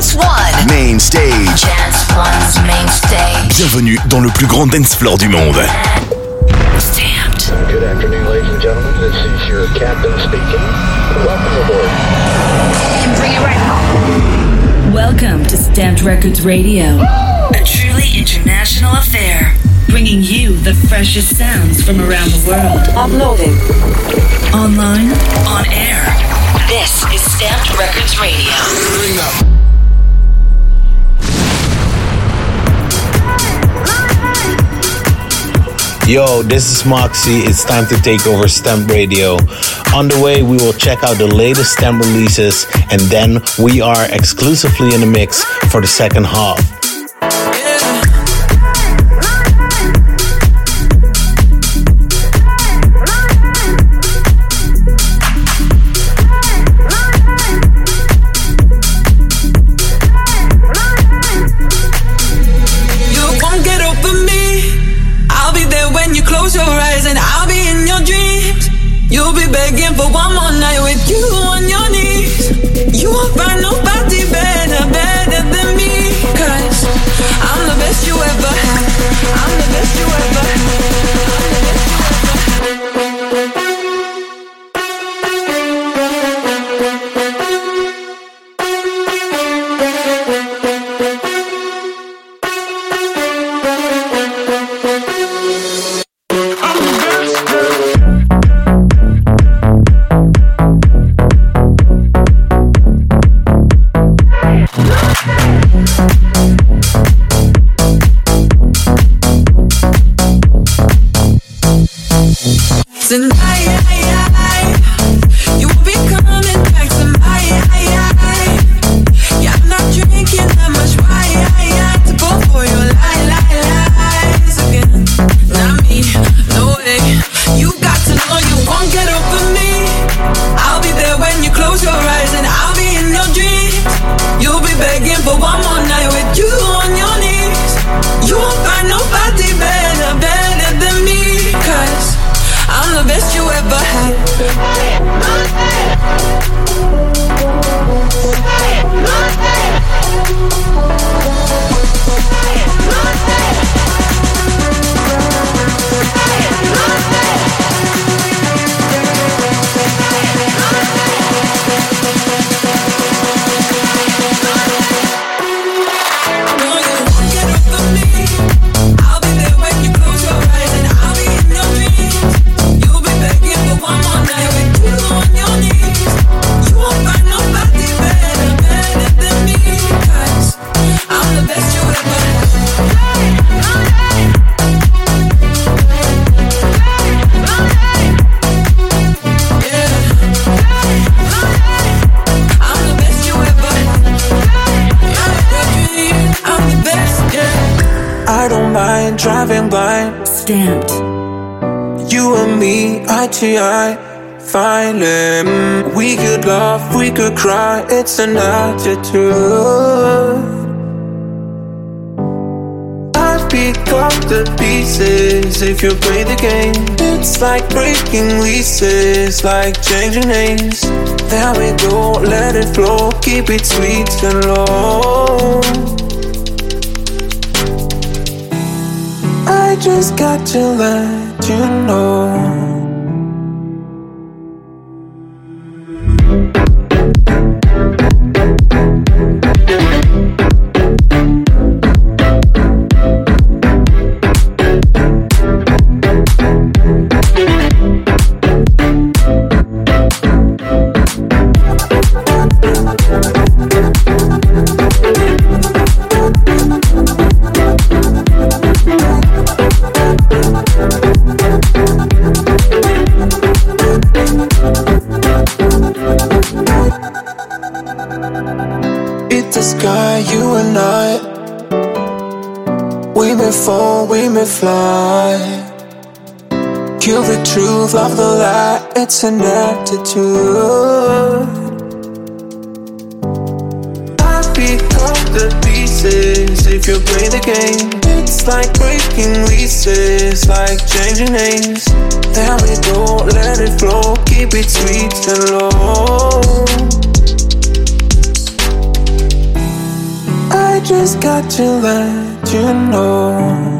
Dance One. Main stage. Dance One's main stage. Bienvenue dans le plus grand dance floor du monde. STMPD. Good afternoon, ladies and gentlemen. This is your captain speaking. Welcome aboard. And Bring it right home. Welcome to STMPD Records Radio, a truly international affair, bringing you the freshest sounds from around the world. Uploading. Online, on air. This is STMPD Records Radio. Yo, this is Moxie. It's time to take over STMPD Radio. On the way, we will check out the latest STMPD releases, and then we are exclusively in the mix for the second half. Tonight, you driving blind. STMPD. You and me, eye to eye. Finally, we could laugh, we could cry. It's an attitude. I pick up the pieces if you play the game. It's like breaking leases, like changing names. There we go, let it flow, keep it sweet and low. Just got to let you know. fly. Kill the truth, love the lie, it's an attitude. I pick up the pieces if you play the game. It's like breaking leases, like changing names. There we go, let it flow, keep it sweet and low. I just got to let you know.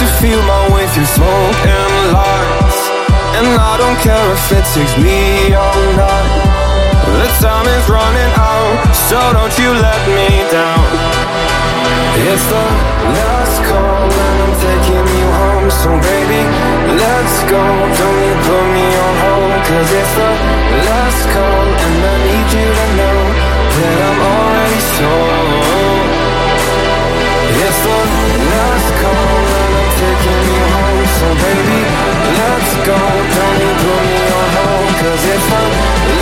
To feel my way through smoke and lights. And I don't care if it takes me all night. The time is running out, so don't you let me down. It's the last call and I'm taking you home So baby, let's go Don't you put me on hold Cause it's the last call And I need you to know That I'm already sold It's and I'm taking you home So baby, let's go. Don't you put me on hold Cause it's the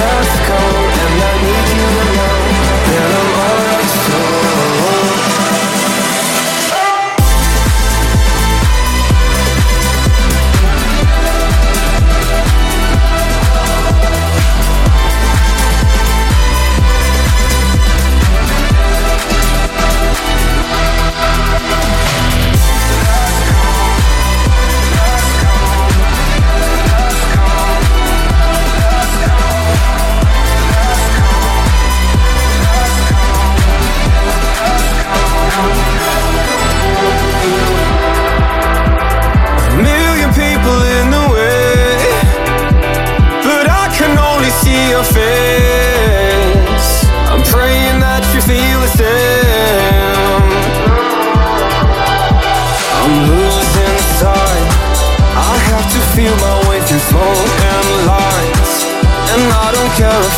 last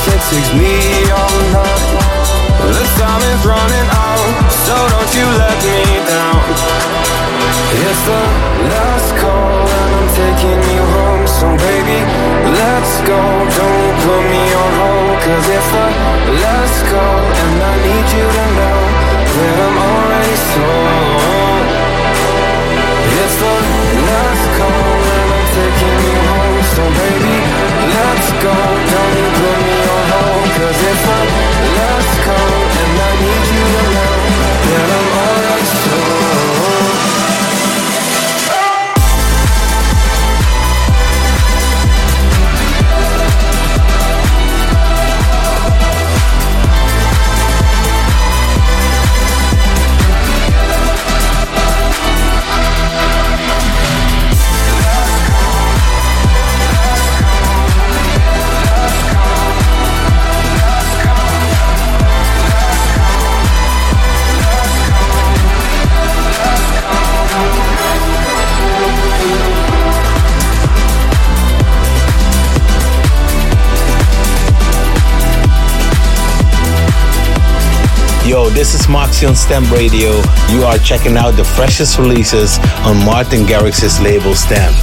it takes me all night. The time is running out, so don't you let me down. It's the last call and I'm taking you home So baby, let's go Don't put me on hold Cause it's the on STMPD Radio. You are checking out the freshest releases on Martin Garrix's label STMPD.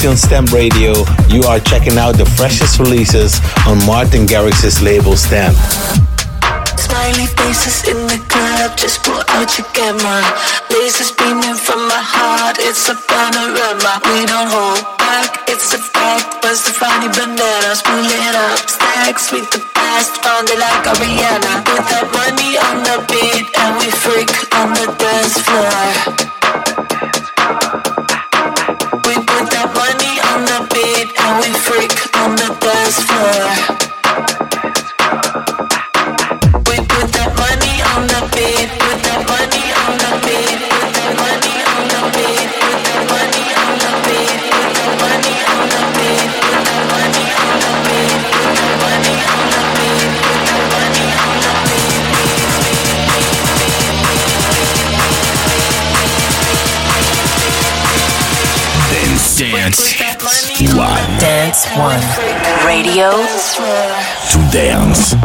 On STMPD Radio. You are checking out the freshest releases on Martin Garrix's label STMPD. Smiley faces in the club, just pull out your camera. Lasers beaming from my heart, it's a panorama. We don't hold back, it's a fact. Bust the funny bananas, pull it up. Stacks with the past, found it like a Rihanna. Put that money on the beat, and we freak on the dance floor. Freak on the dance floor. Dance One. Radio to dance.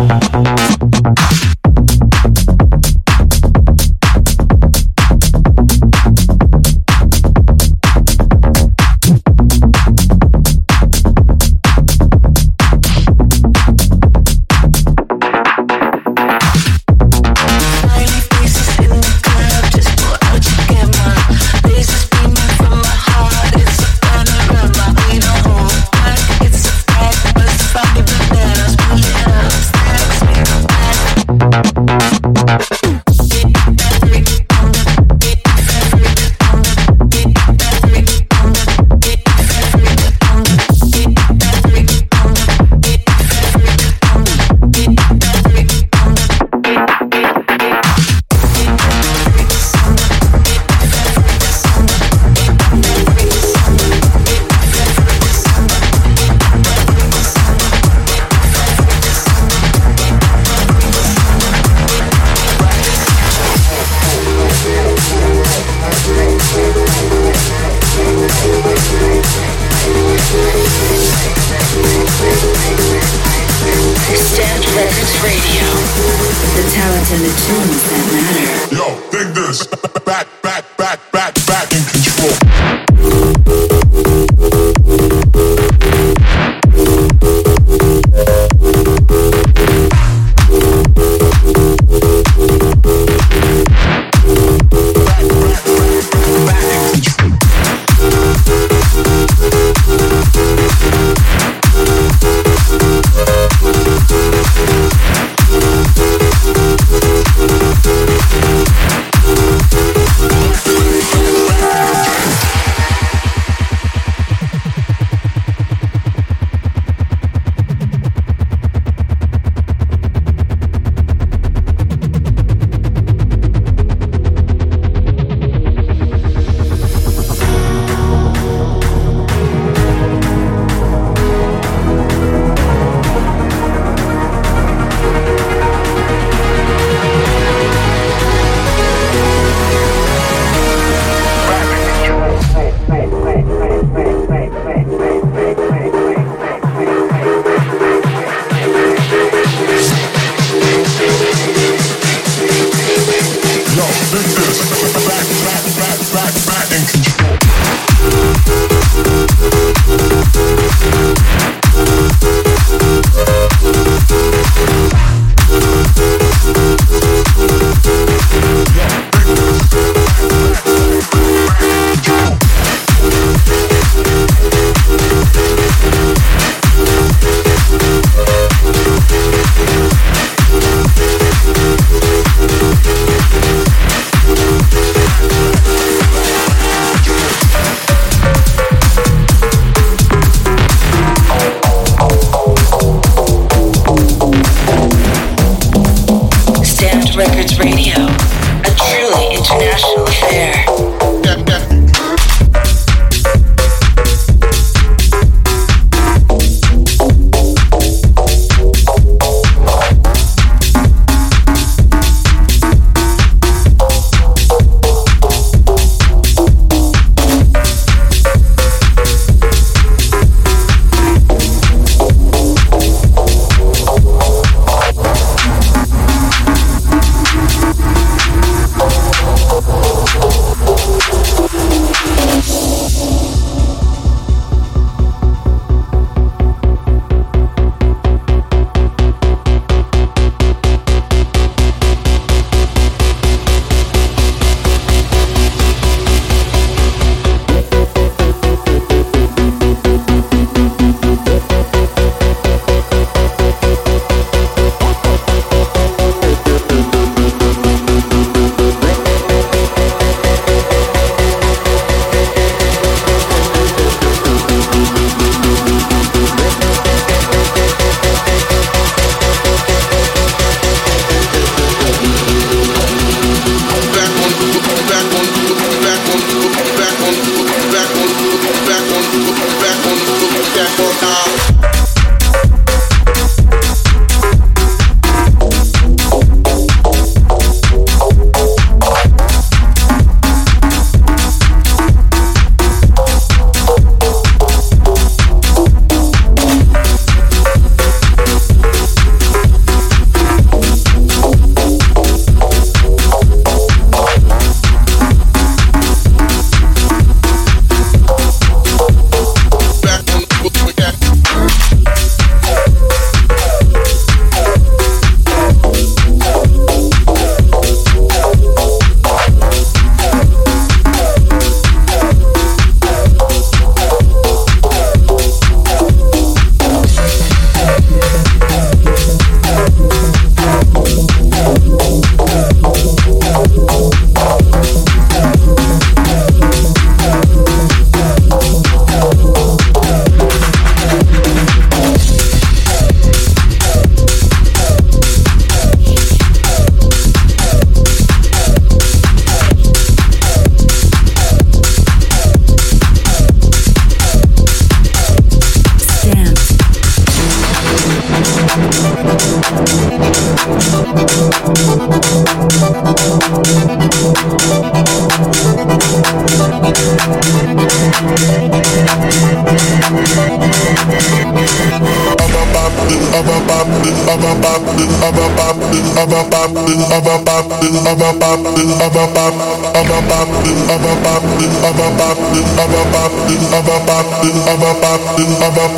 This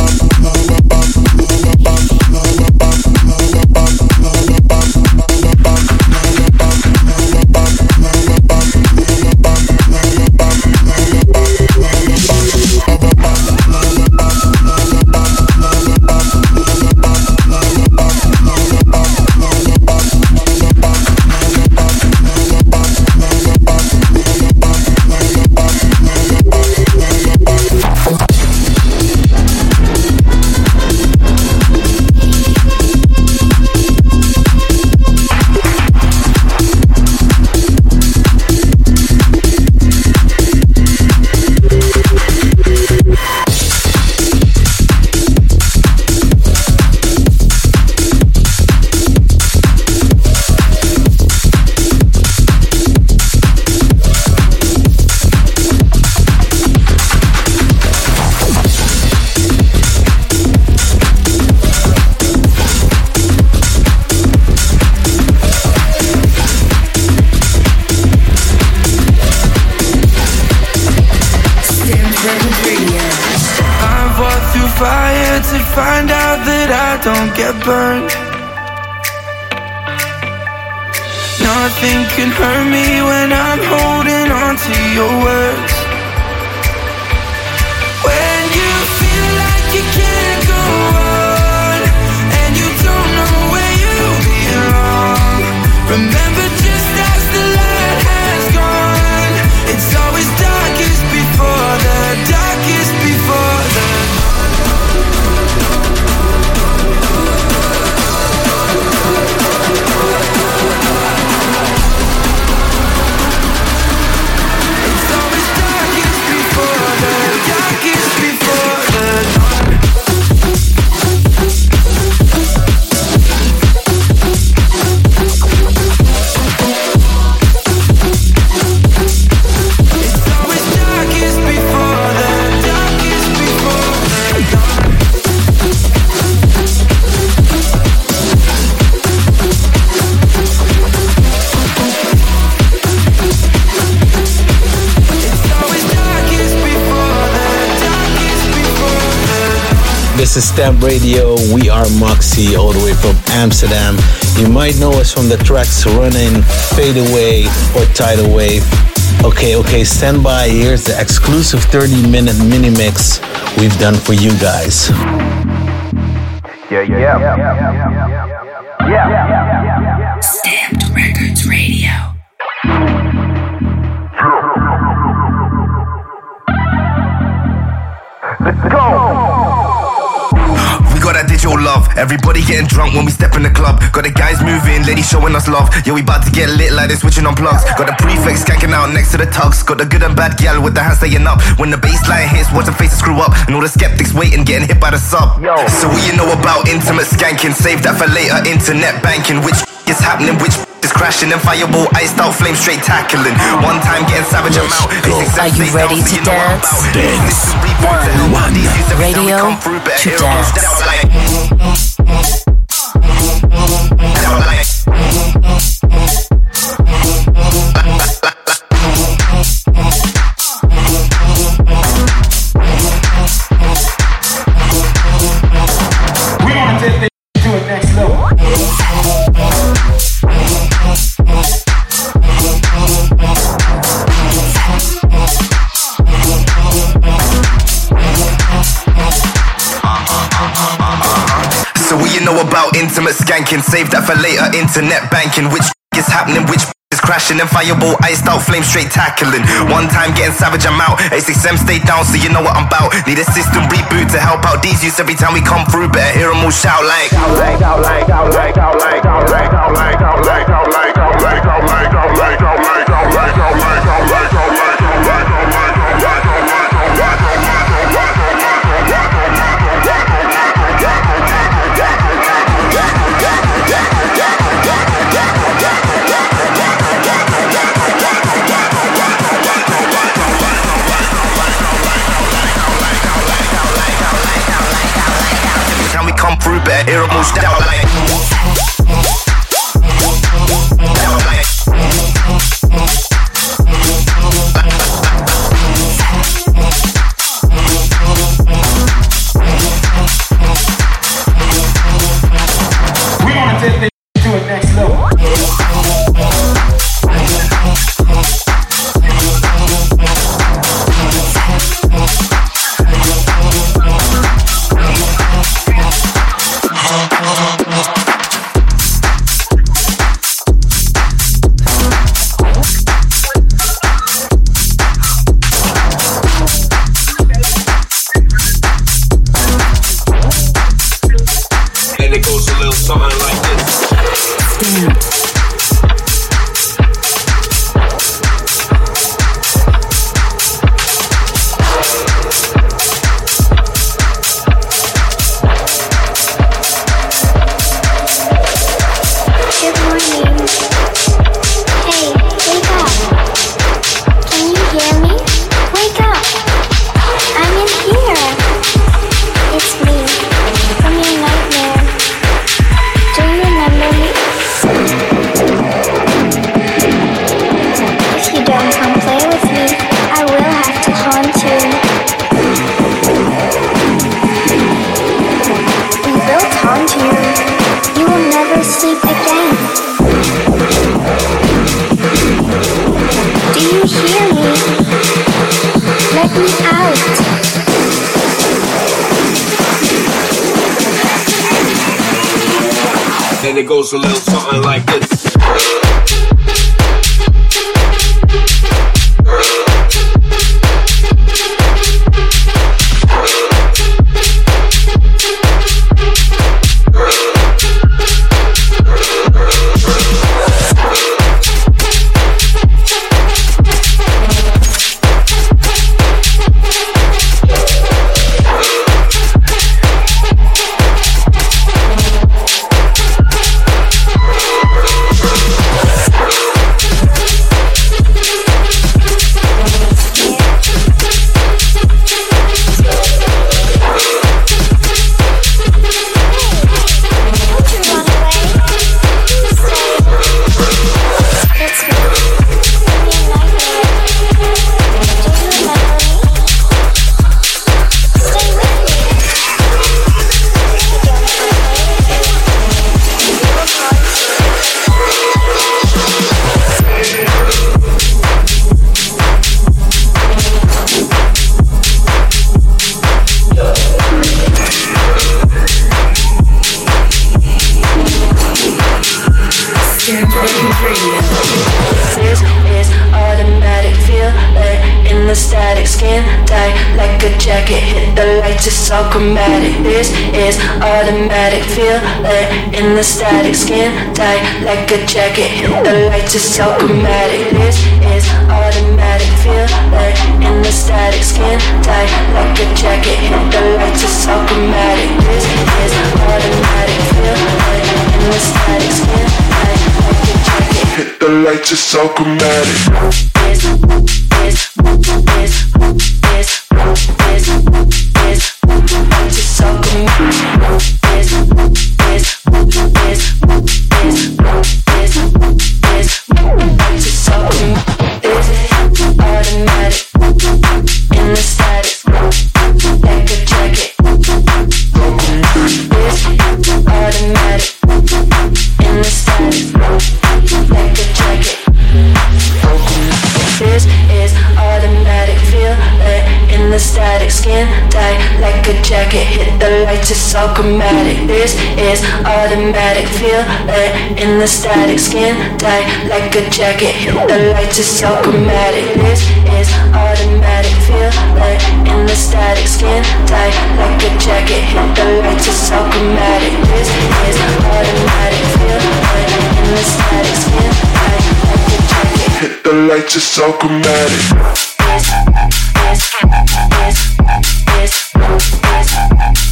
is STMPD Radio. We are Moksi, all the way from Amsterdam. You might know us from the tracks Running, Fade Away, or Tidal Wave. Okay, okay, stand by. Here's the exclusive 30 minute mini mix we've done for you guys. Yeah, yeah. yeah. yeah. Everybody getting drunk when we step in the club. Got the guys moving, ladies showing us love. Yeah, we about to get lit like they're switching on plugs. Got the prefix skanking out next to the tugs. Got the good and bad gal with the hands staying up. When the baseline hits, watch the faces screw up. And all the skeptics waiting, getting hit by the sub. Yo. So what you know about intimate skanking? Save that for later. Internet banking, which is happening, which is crashing and fireball iced out flame straight tackling one time getting savage amount are you ready to dance dance one radio to dance intimate skanking. Save that for later. Internet banking, which is happening, which is crashing and fireball iced out, flame straight tackling. One time getting savage, I'm out. A6M stay down, so you know what I'm about. Need a system reboot to help out these youths every time we come through. Better hear them all shout like. Stop. like feel it in the static skin tight like a jacket. Hit the lights, it's so chromatic. This is automatic, feel it in the static skin tight like a jacket. Hit the lights, it's all chromatic. This is automatic, feel it in the static skin tight like a jacket. Hit the lights, it's so chromatic. This it's. This is automatic. Feel it in the static. Skin tight like a jacket. Hit the lights, it's so chromatic. This is automatic. Feel it in the static. Skin tight like a jacket. Hit the lights, it's so chromatic. This is automatic. Feel it in the static. Skin tight like a jacket. Hit the lights, it's so chromatic. This, this, this, this, this,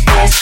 this.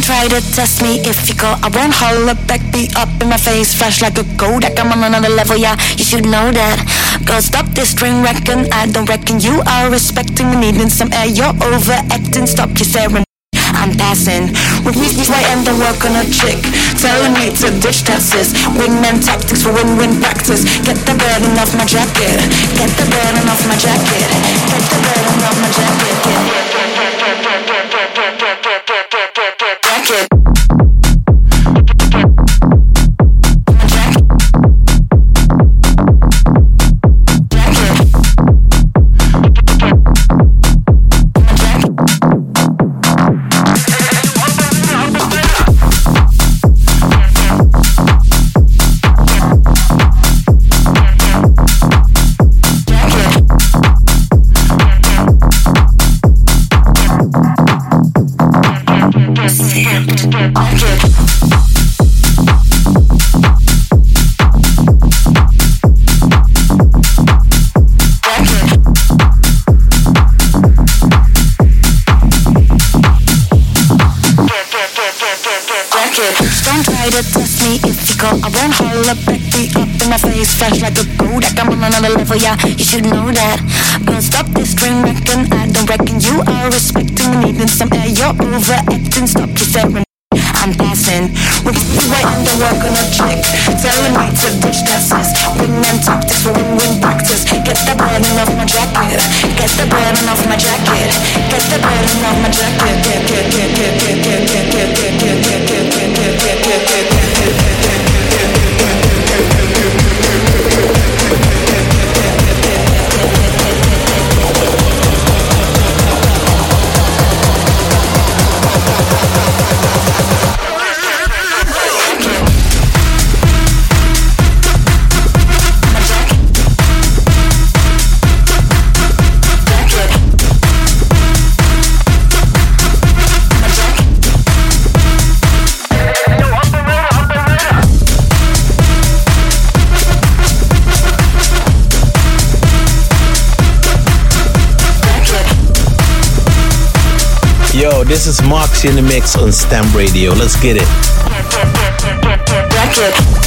Don't try to test me if you call. I won't holler back, be up in my face, fresh like a Kodak. I'm on another level, yeah, you should know that. Girl, stop this string reckon. I don't reckon you are respecting me, needing some air. You're overacting, stop your staring. I'm passing with me way and the work on a chick telling me to ditch tests wingman tactics for win-win practice get the burden off my jacket get the burden off my jacket get the burden off my jacket like. This is Moksi in the mix on STMPD Radio. Let's get it.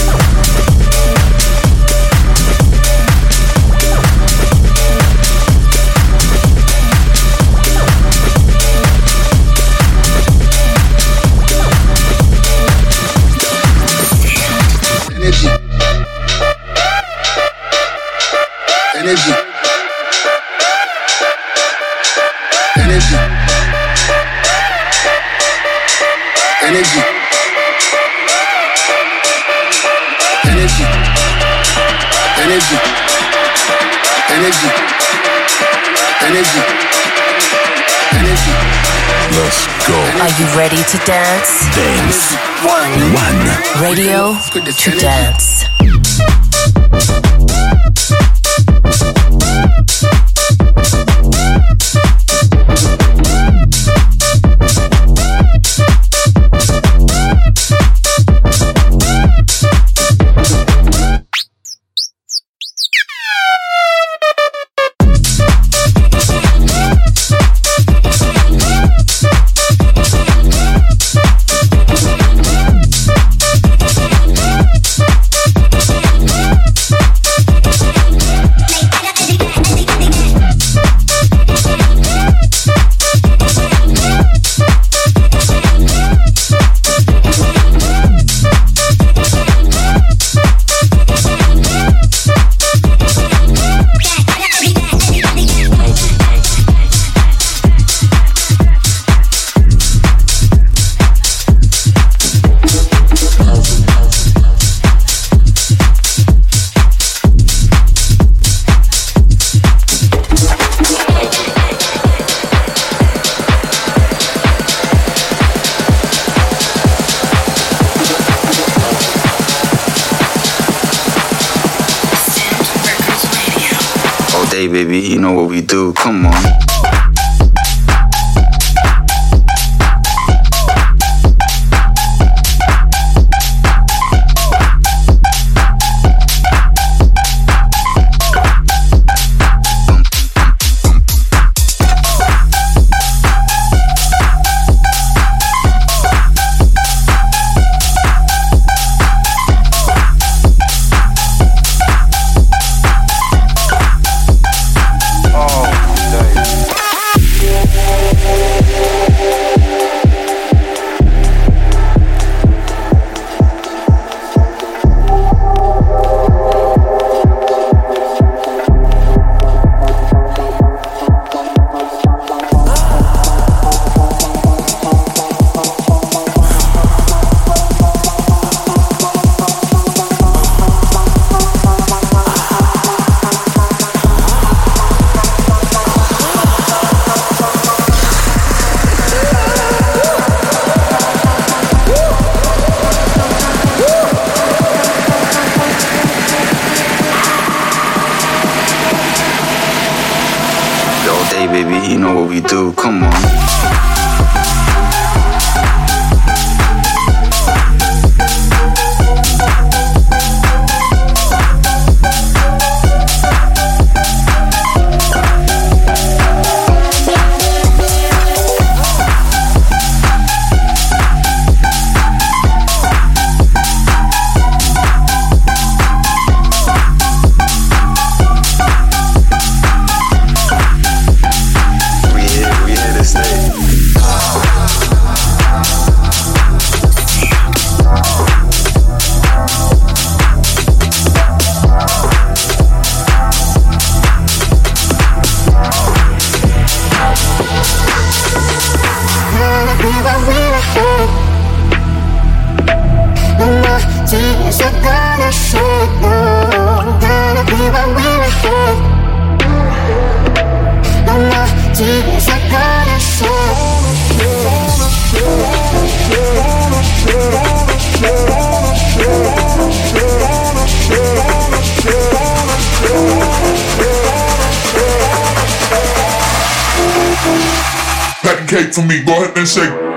Energy. Energy. Energy. Energy. Energy. Energy. Let's go. Are you ready to dance? Dance. One. One. Radio to dance. things I gotta shake now Gotta be my way ahead No, no, do That cake for me, go ahead and shake.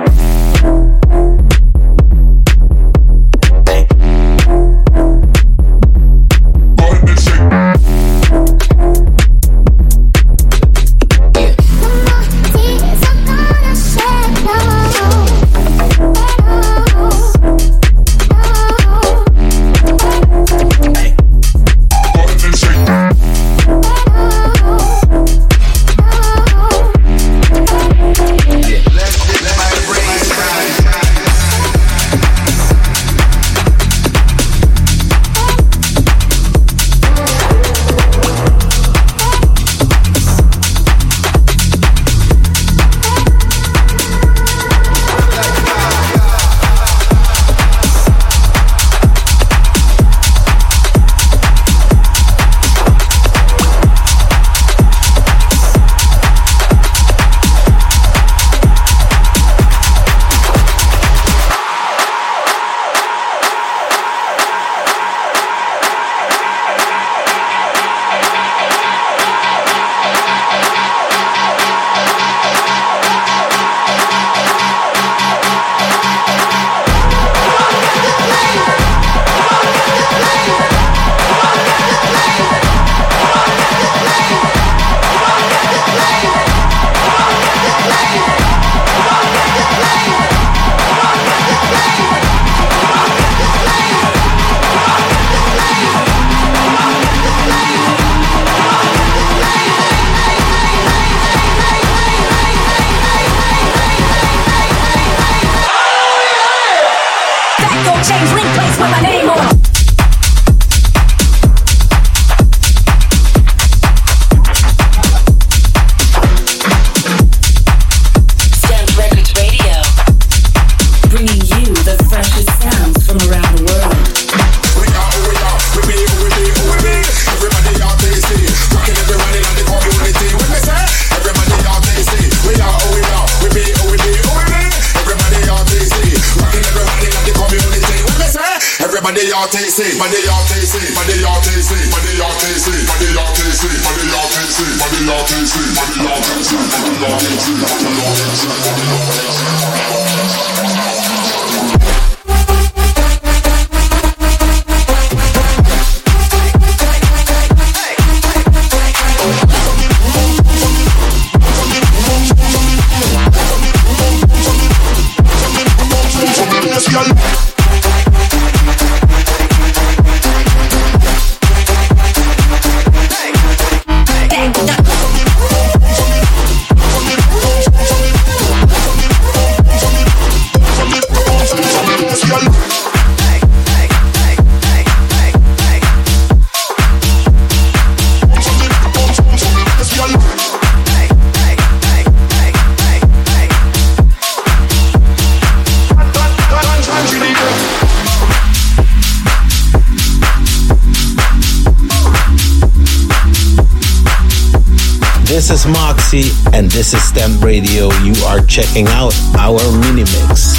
This is Moksi, and this is STMPD Radio. You are checking out our mini mix.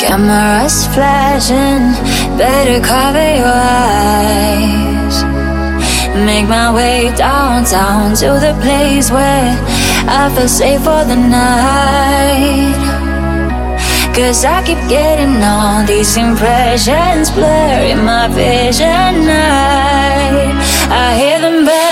Cameras flashing, better cover your eyes. Make my way downtown to the place where I feel safe for the night. Cause I keep getting all these impressions blurring my vision. I, I hear them back.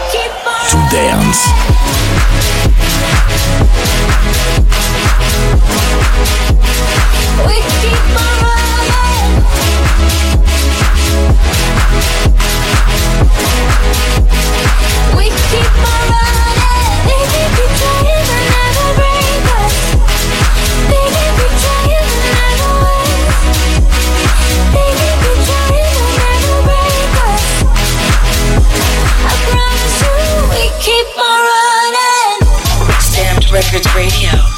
dance. Records Radio.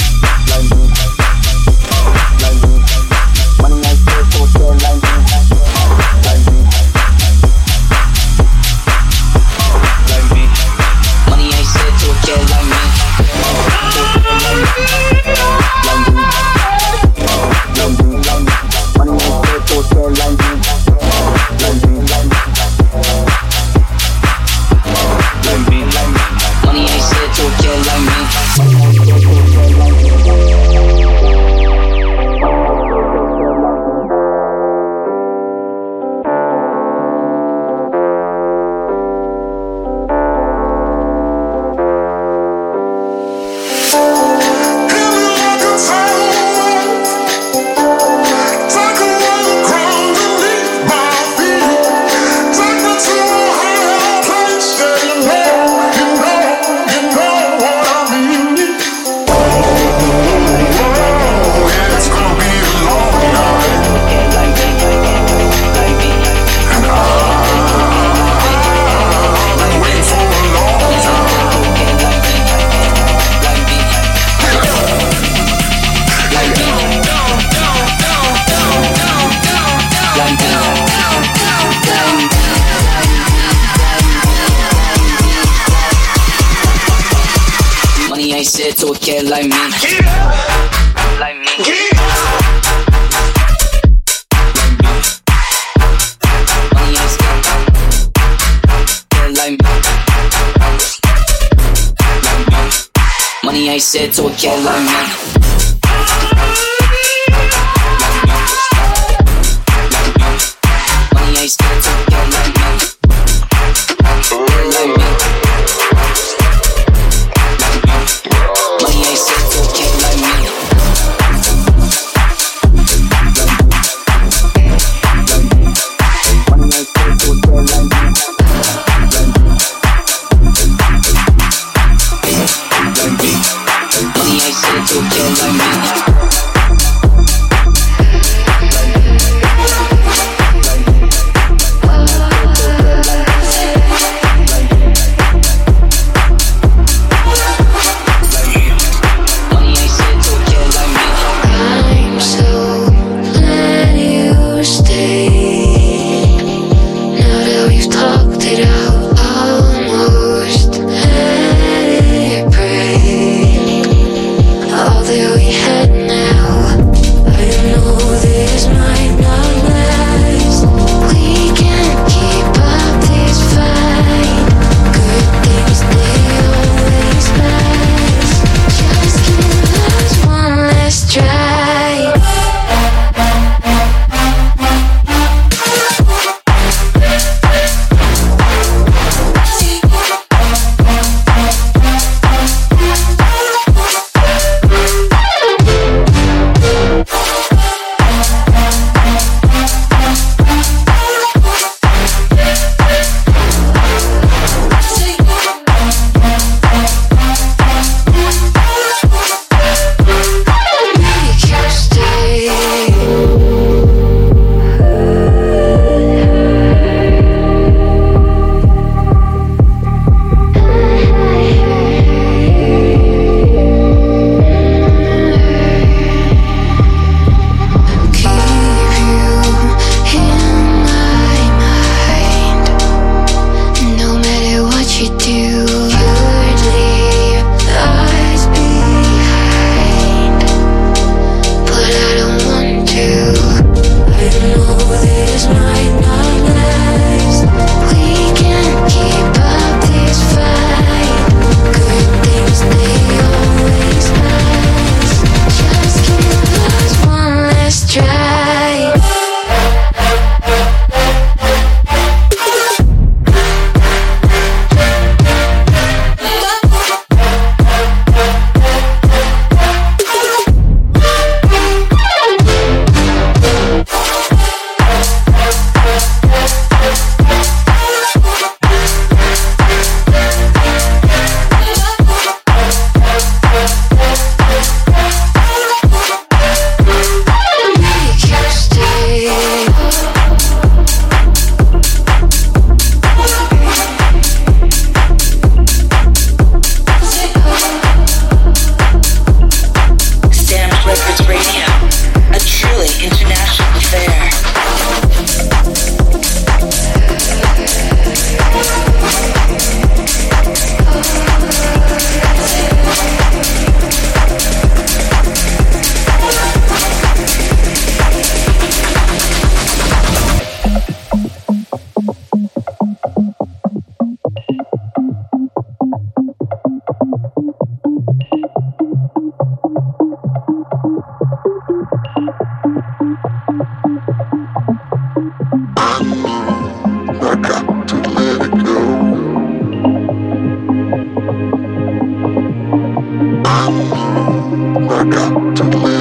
这么多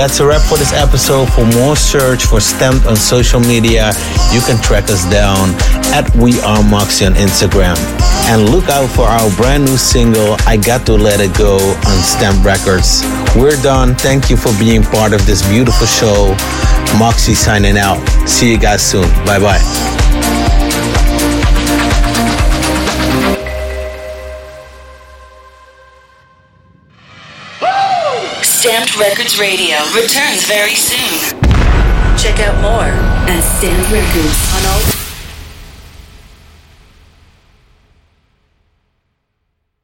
That's a wrap for this episode. For more search for STMPD on social media, you can track us down at We Are Moksi on Instagram. And look out for our brand new single, I Got to Let It Go, on STMPD Records. We're done. Thank you for being part of this beautiful show. Moksi signing out. See you guys soon. Bye bye. Records Radio returns very soon. Check out more at STMPD Records on all